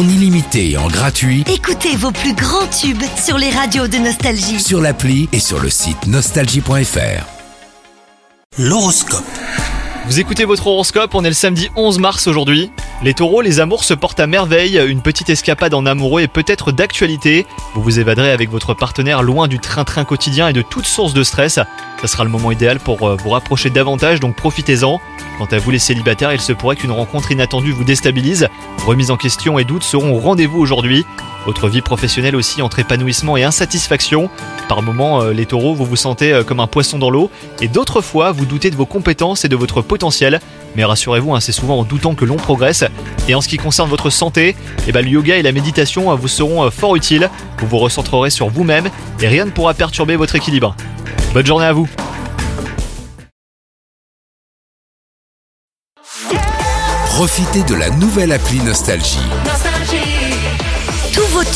en illimité et en gratuit Écoutez vos plus grands tubes sur les radios de Nostalgie. sur l'appli et sur le site nostalgie.fr. L'horoscope. Vous écoutez votre horoscope, on est le samedi 11 mars aujourd'hui. Les taureaux, les amours se portent à merveille, une petite escapade en amoureux est peut-être d'actualité. Vous vous évaderez avec votre partenaire loin du train-train quotidien et de toute source de stress. Ça sera le moment idéal pour euh, vous rapprocher davantage, donc profitez-en. Quant à vous les célibataires, il se pourrait qu'une rencontre inattendue vous déstabilise. Remise en question et doutes seront au rendez-vous aujourd'hui. Votre vie professionnelle aussi entre épanouissement et insatisfaction. Par moments, euh, les taureaux, vous vous sentez euh, comme un poisson dans l'eau, et d'autres fois, vous doutez de vos compétences et de votre potentiel. Mais rassurez-vous, hein, c'est souvent en doutant que l'on progresse. Et en ce qui concerne votre santé, eh ben, le yoga et la méditation euh, vous seront fort utiles. Vous vous recentrerez sur vous-même et rien ne pourra perturber votre équilibre. Bonne journée à vous Profitez de la nouvelle appli Nostalgie.